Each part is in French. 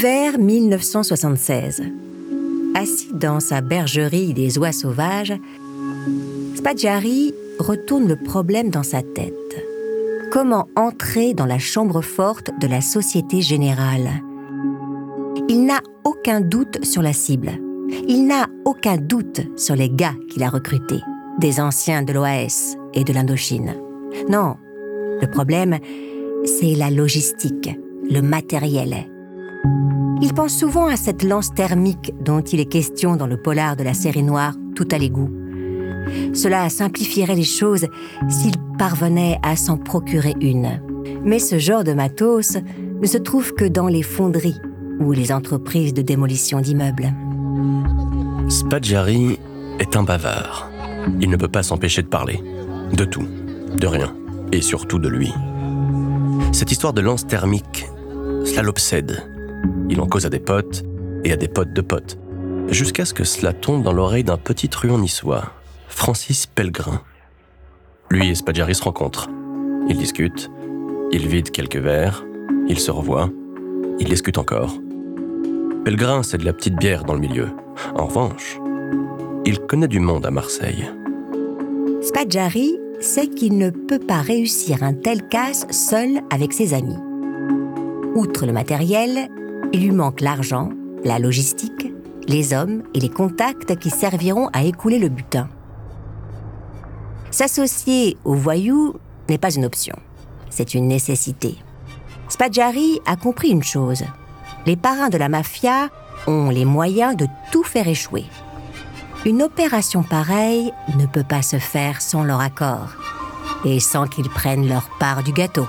Hiver 1976. Assis dans sa bergerie des oies sauvages, Spadjari retourne le problème dans sa tête. Comment entrer dans la chambre forte de la Société Générale? Il n'a aucun doute sur la cible. Il n'a aucun doute sur les gars qu'il a recrutés, des anciens de l'OAS et de l'Indochine. Non, le problème, c'est la logistique, le matériel. Il pense souvent à cette lance thermique dont il est question dans le polar de la série noire Tout à l'égout. Cela simplifierait les choses s'il parvenait à s'en procurer une. Mais ce genre de matos ne se trouve que dans les fonderies ou les entreprises de démolition d'immeubles. Spadjari est un bavard. Il ne peut pas s'empêcher de parler. De tout, de rien, et surtout de lui. Cette histoire de lance thermique, cela l'obsède. Il en cause à des potes et à des potes de potes, jusqu'à ce que cela tombe dans l'oreille d'un petit truand niçois, Francis Pellegrin. Lui et Spadjari se rencontrent. Ils discutent, ils vident quelques verres, ils se revoient, ils discutent encore. Pellegrin, c'est de la petite bière dans le milieu. En revanche, il connaît du monde à Marseille. Spadjari sait qu'il ne peut pas réussir un tel casse seul avec ses amis. Outre le matériel, il lui manque l'argent, la logistique, les hommes et les contacts qui serviront à écouler le butin. S'associer aux voyous n'est pas une option, c'est une nécessité. Spadjari a compris une chose. Les parrains de la mafia ont les moyens de tout faire échouer. Une opération pareille ne peut pas se faire sans leur accord et sans qu'ils prennent leur part du gâteau.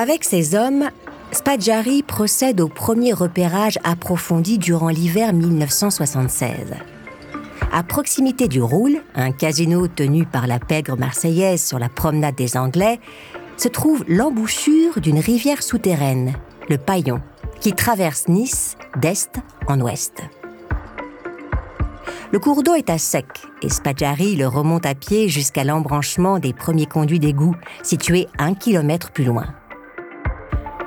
Avec ses hommes, Spadjari procède au premier repérage approfondi durant l'hiver 1976. À proximité du Roule, un casino tenu par la pègre marseillaise sur la promenade des Anglais, se trouve l'embouchure d'une rivière souterraine, le Paillon, qui traverse Nice d'est en ouest. Le cours d'eau est à sec et Spadjari le remonte à pied jusqu'à l'embranchement des premiers conduits d'égout, situés un kilomètre plus loin.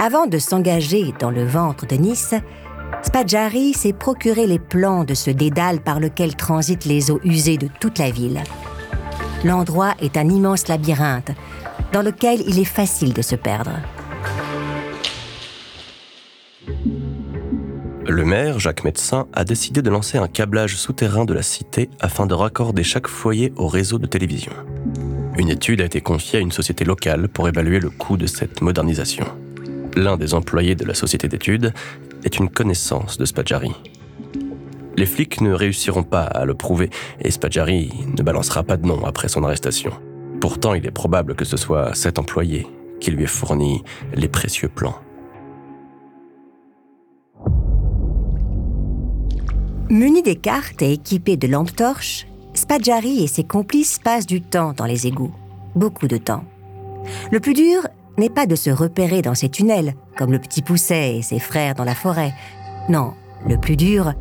Avant de s'engager dans le ventre de Nice, Spadjari s'est procuré les plans de ce dédale par lequel transitent les eaux usées de toute la ville. L'endroit est un immense labyrinthe dans lequel il est facile de se perdre. Le maire, Jacques Médecin, a décidé de lancer un câblage souterrain de la cité afin de raccorder chaque foyer au réseau de télévision. Une étude a été confiée à une société locale pour évaluer le coût de cette modernisation l'un des employés de la société d'études, est une connaissance de Spadjari. Les flics ne réussiront pas à le prouver et Spadjari ne balancera pas de nom après son arrestation. Pourtant, il est probable que ce soit cet employé qui lui ait fourni les précieux plans. Muni des cartes et équipé de lampes torches, Spadjari et ses complices passent du temps dans les égouts. Beaucoup de temps. Le plus dur n'est pas de se repérer dans ces tunnels, comme le petit Pousset et ses frères dans la forêt. Non, le plus dur,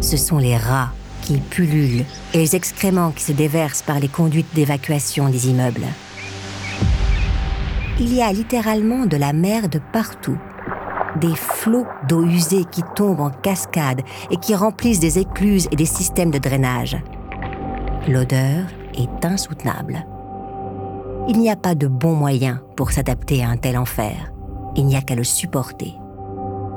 ce sont les rats qui pullulent et les excréments qui se déversent par les conduites d'évacuation des immeubles. Il y a littéralement de la merde partout. Des flots d'eau usée qui tombent en cascade et qui remplissent des écluses et des systèmes de drainage. L'odeur est insoutenable. Il n'y a pas de bon moyen pour s'adapter à un tel enfer. Il n'y a qu'à le supporter.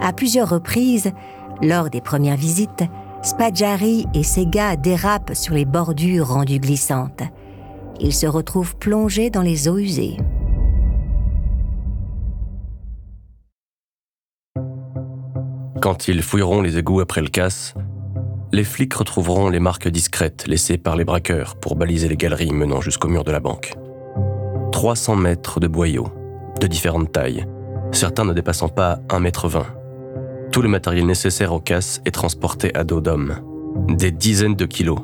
À plusieurs reprises, lors des premières visites, Spadjari et ses gars dérapent sur les bordures rendues glissantes. Ils se retrouvent plongés dans les eaux usées. Quand ils fouilleront les égouts après le casse, les flics retrouveront les marques discrètes laissées par les braqueurs pour baliser les galeries menant jusqu'au mur de la banque. 300 mètres de boyaux, de différentes tailles, certains ne dépassant pas 1,20 m. Tout le matériel nécessaire aux casses est transporté à dos d'homme. Des dizaines de kilos,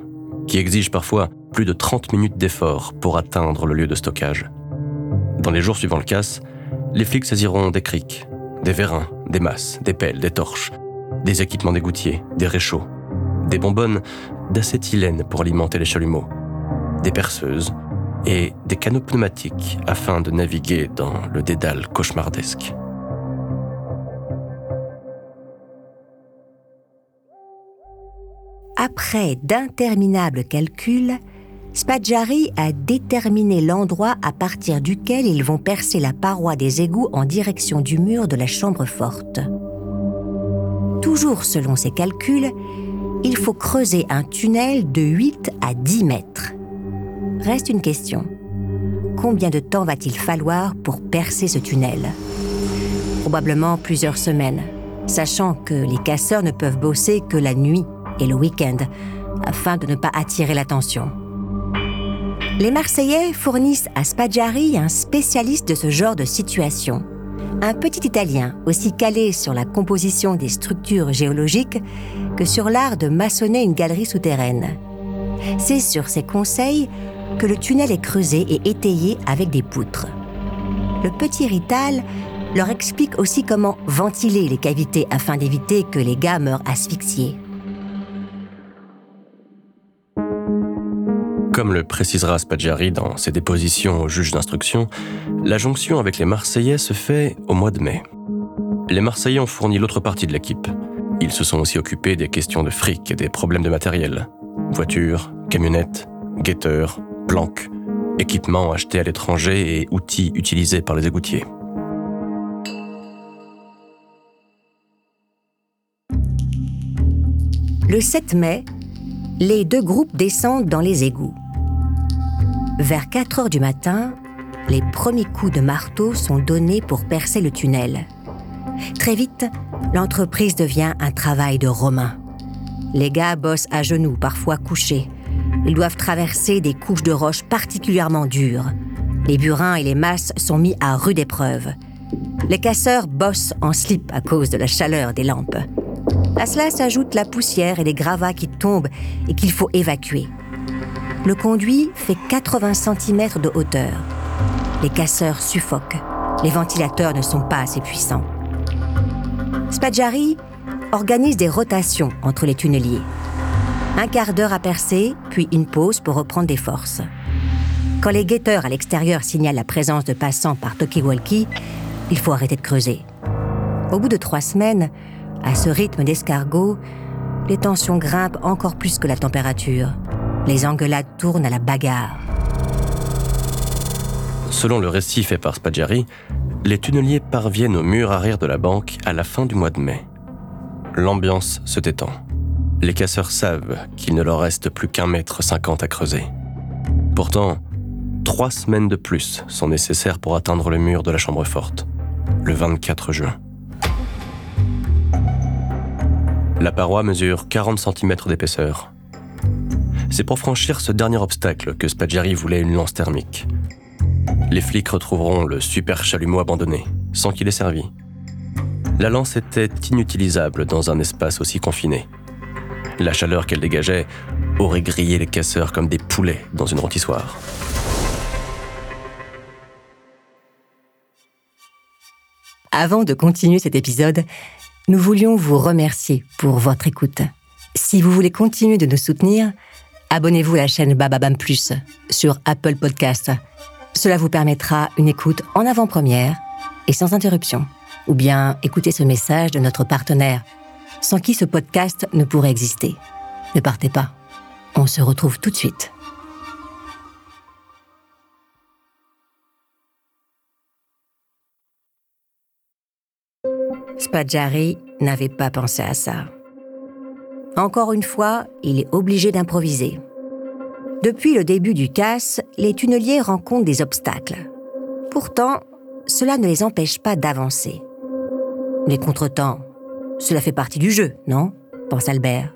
qui exigent parfois plus de 30 minutes d'effort pour atteindre le lieu de stockage. Dans les jours suivant le casse, les flics saisiront des criques, des vérins, des masses, des pelles, des torches, des équipements d'égoutiers, des réchauds, des bonbonnes d'acétylène pour alimenter les chalumeaux, des perceuses et des canaux pneumatiques afin de naviguer dans le dédale cauchemardesque. Après d'interminables calculs, Spadjari a déterminé l'endroit à partir duquel ils vont percer la paroi des égouts en direction du mur de la chambre forte. Toujours selon ses calculs, il faut creuser un tunnel de 8 à 10 mètres. Reste une question. Combien de temps va-t-il falloir pour percer ce tunnel? Probablement plusieurs semaines, sachant que les casseurs ne peuvent bosser que la nuit et le week-end, afin de ne pas attirer l'attention. Les Marseillais fournissent à Spadjari un spécialiste de ce genre de situation. Un petit Italien aussi calé sur la composition des structures géologiques que sur l'art de maçonner une galerie souterraine. C'est sur ses conseils que le tunnel est creusé et étayé avec des poutres. Le petit Rital leur explique aussi comment ventiler les cavités afin d'éviter que les gars meurent asphyxiés. Comme le précisera Spadjari dans ses dépositions au juge d'instruction, la jonction avec les Marseillais se fait au mois de mai. Les Marseillais ont fourni l'autre partie de l'équipe. Ils se sont aussi occupés des questions de fric et des problèmes de matériel. Voitures, camionnettes, guetteurs, planques, équipements achetés à l'étranger et outils utilisés par les égoutiers. Le 7 mai, les deux groupes descendent dans les égouts. Vers 4 heures du matin, les premiers coups de marteau sont donnés pour percer le tunnel. Très vite, l'entreprise devient un travail de romain. Les gars bossent à genoux, parfois couchés. Ils doivent traverser des couches de roches particulièrement dures. Les burins et les masses sont mis à rude épreuve. Les casseurs bossent en slip à cause de la chaleur des lampes. À cela s'ajoute la poussière et les gravats qui tombent et qu'il faut évacuer. Le conduit fait 80 cm de hauteur. Les casseurs suffoquent. Les ventilateurs ne sont pas assez puissants. Spadjari organise des rotations entre les tunneliers. Un quart d'heure à percer, puis une pause pour reprendre des forces. Quand les guetteurs à l'extérieur signalent la présence de passants par talkie-walkie, il faut arrêter de creuser. Au bout de trois semaines, à ce rythme d'escargot, les tensions grimpent encore plus que la température. Les engueulades tournent à la bagarre. Selon le récit fait par Spadjari, les tunneliers parviennent au mur arrière de la banque à la fin du mois de mai. L'ambiance se détend. Les casseurs savent qu'il ne leur reste plus qu'un mètre cinquante à creuser. Pourtant, trois semaines de plus sont nécessaires pour atteindre le mur de la chambre forte, le 24 juin. La paroi mesure 40 cm d'épaisseur. C'est pour franchir ce dernier obstacle que Spadjari voulait une lance thermique. Les flics retrouveront le super chalumeau abandonné, sans qu'il ait servi. La lance était inutilisable dans un espace aussi confiné. La chaleur qu'elle dégageait aurait grillé les casseurs comme des poulets dans une rôtissoire. Avant de continuer cet épisode, nous voulions vous remercier pour votre écoute. Si vous voulez continuer de nous soutenir, abonnez-vous à la chaîne Bababam Plus sur Apple Podcast. Cela vous permettra une écoute en avant-première et sans interruption. Ou bien écoutez ce message de notre partenaire, sans qui ce podcast ne pourrait exister. Ne partez pas. On se retrouve tout de suite. Spadjari n'avait pas pensé à ça. Encore une fois, il est obligé d'improviser. Depuis le début du casse, les tunneliers rencontrent des obstacles. Pourtant, cela ne les empêche pas d'avancer. Les contretemps, cela fait partie du jeu, non? pense Albert.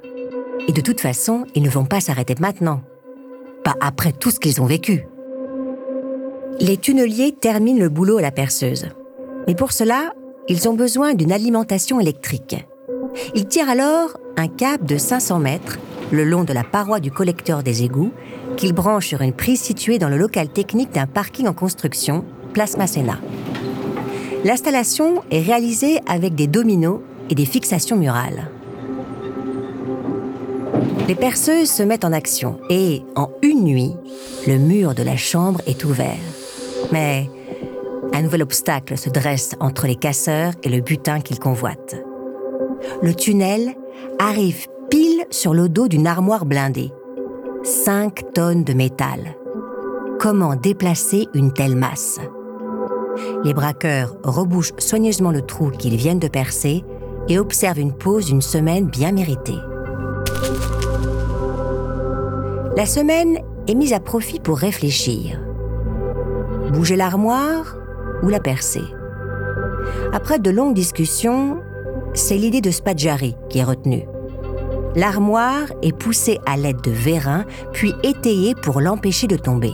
Et de toute façon, ils ne vont pas s'arrêter maintenant. Pas après tout ce qu'ils ont vécu. Les tunneliers terminent le boulot à la perceuse. Mais pour cela, ils ont besoin d'une alimentation électrique. Ils tirent alors un câble de 500 mètres le long de la paroi du collecteur des égouts qu'ils branchent sur une prise située dans le local technique d'un parking en construction, Place Masséna. L'installation est réalisée avec des dominos et des fixations murales. Les perceuses se mettent en action et, en une nuit, le mur de la chambre est ouvert. Mais un nouvel obstacle se dresse entre les casseurs et le butin qu'ils convoitent. Le tunnel arrive pile sur le dos d'une armoire blindée. 5 tonnes de métal. Comment déplacer une telle masse? Les braqueurs rebouchent soigneusement le trou qu'ils viennent de percer et observent une pause d'une semaine bien méritée. La semaine est mise à profit pour réfléchir. Bouger l'armoire ou la percer Après de longues discussions, c'est l'idée de Spadjari qui est retenue. L'armoire est poussée à l'aide de vérins, puis étayée pour l'empêcher de tomber.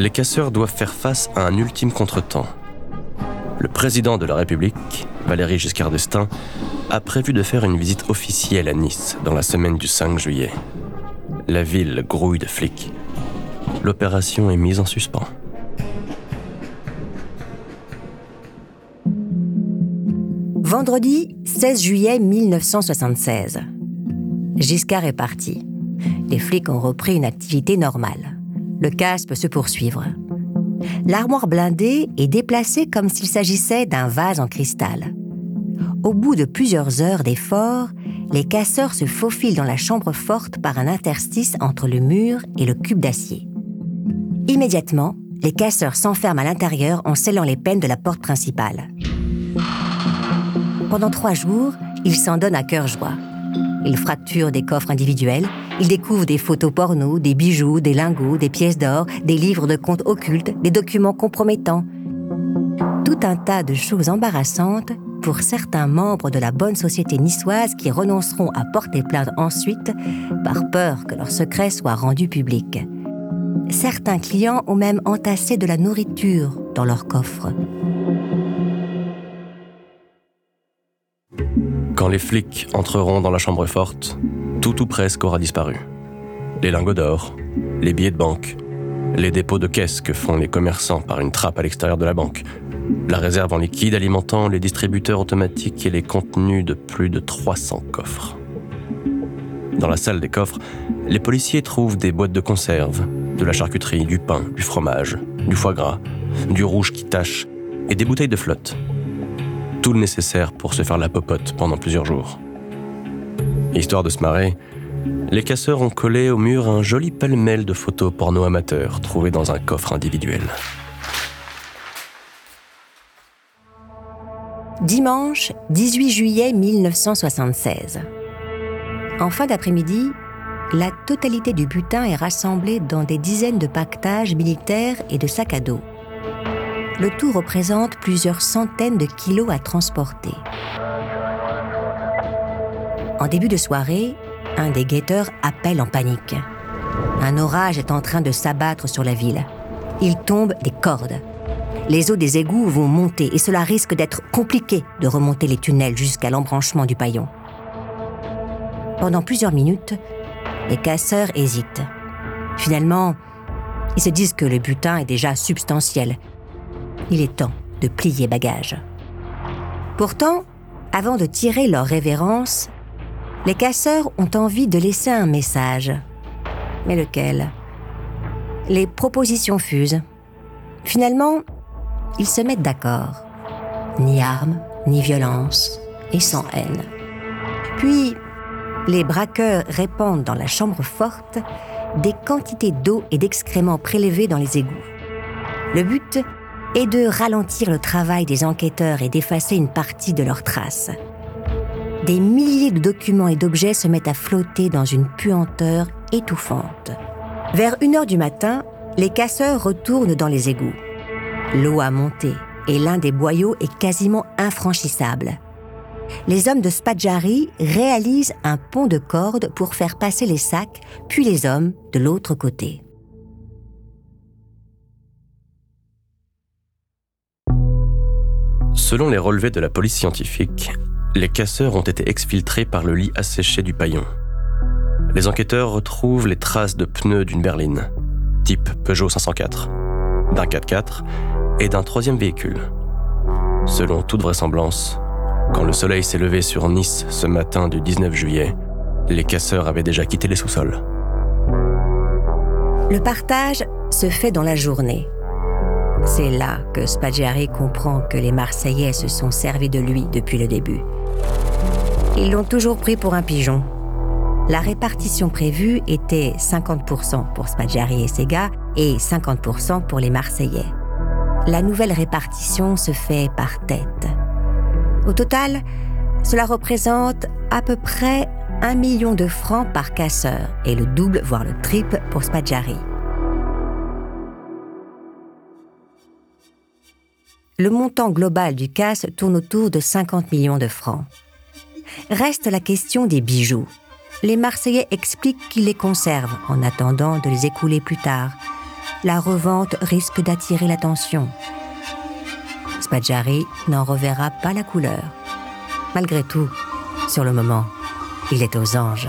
Les casseurs doivent faire face à un ultime contretemps. Le président de la République, Valéry Giscard d'Estaing, a prévu de faire une visite officielle à Nice dans la semaine du 5 juillet. La ville grouille de flics. L'opération est mise en suspens. Vendredi 16 juillet 1976. Giscard est parti. Les flics ont repris une activité normale. Le casse peut se poursuivre. L'armoire blindée est déplacée comme s'il s'agissait d'un vase en cristal. Au bout de plusieurs heures d'efforts, les casseurs se faufilent dans la chambre forte par un interstice entre le mur et le cube d'acier. Immédiatement, les casseurs s'enferment à l'intérieur en scellant les peines de la porte principale. Pendant trois jours, ils s'en donnent à cœur joie. Ils fracturent des coffres individuels, ils découvrent des photos porno, des bijoux, des lingots, des pièces d'or, des livres de comptes occultes, des documents compromettants. Tout un tas de choses embarrassantes pour certains membres de la bonne société niçoise qui renonceront à porter plainte ensuite par peur que leur secret soit rendu public. Certains clients ont même entassé de la nourriture dans leurs coffres. Quand les flics entreront dans la chambre forte, tout ou presque aura disparu. Les lingots d'or, les billets de banque, les dépôts de caisse que font les commerçants par une trappe à l'extérieur de la banque, la réserve en liquide alimentant les distributeurs automatiques et les contenus de plus de 300 coffres. Dans la salle des coffres, les policiers trouvent des boîtes de conserve, de la charcuterie, du pain, du fromage, du foie gras, du rouge qui tache et des bouteilles de flotte. Tout le nécessaire pour se faire la popote pendant plusieurs jours. Histoire de se marrer, les casseurs ont collé au mur un joli pêle-mêle de photos porno amateurs trouvées dans un coffre individuel. Dimanche 18 juillet 1976. En fin d'après-midi, la totalité du butin est rassemblée dans des dizaines de pactages militaires et de sacs à dos. Le tout représente plusieurs centaines de kilos à transporter. En début de soirée, un des guetteurs appelle en panique. Un orage est en train de s'abattre sur la ville. Il tombe des cordes les eaux des égouts vont monter et cela risque d'être compliqué de remonter les tunnels jusqu'à l'embranchement du paillon. Pendant plusieurs minutes, les casseurs hésitent. Finalement, ils se disent que le butin est déjà substantiel. Il est temps de plier bagage. Pourtant, avant de tirer leur révérence, les casseurs ont envie de laisser un message. Mais lequel? Les propositions fusent. Finalement, ils se mettent d'accord. Ni armes, ni violence, et sans haine. Puis, les braqueurs répandent dans la chambre forte des quantités d'eau et d'excréments prélevés dans les égouts. Le but est de ralentir le travail des enquêteurs et d'effacer une partie de leurs traces. Des milliers de documents et d'objets se mettent à flotter dans une puanteur étouffante. Vers une heure du matin, les casseurs retournent dans les égouts. L'eau a monté et l'un des boyaux est quasiment infranchissable. Les hommes de Spadjari réalisent un pont de cordes pour faire passer les sacs, puis les hommes de l'autre côté. Selon les relevés de la police scientifique, les casseurs ont été exfiltrés par le lit asséché du paillon. Les enquêteurs retrouvent les traces de pneus d'une berline, type Peugeot 504, d'un 4x4 et d'un troisième véhicule. Selon toute vraisemblance, quand le soleil s'est levé sur Nice ce matin du 19 juillet, les casseurs avaient déjà quitté les sous-sols. Le partage se fait dans la journée. C'est là que Spaggiari comprend que les Marseillais se sont servis de lui depuis le début. Ils l'ont toujours pris pour un pigeon. La répartition prévue était 50% pour Spaggiari et ses gars et 50% pour les Marseillais. La nouvelle répartition se fait par tête. Au total, cela représente à peu près un million de francs par casseur et le double, voire le triple pour Spadjari. Le montant global du casse tourne autour de 50 millions de francs. Reste la question des bijoux. Les Marseillais expliquent qu'ils les conservent en attendant de les écouler plus tard. La revente risque d'attirer l'attention. Spadjari n'en reverra pas la couleur. Malgré tout, sur le moment, il est aux anges.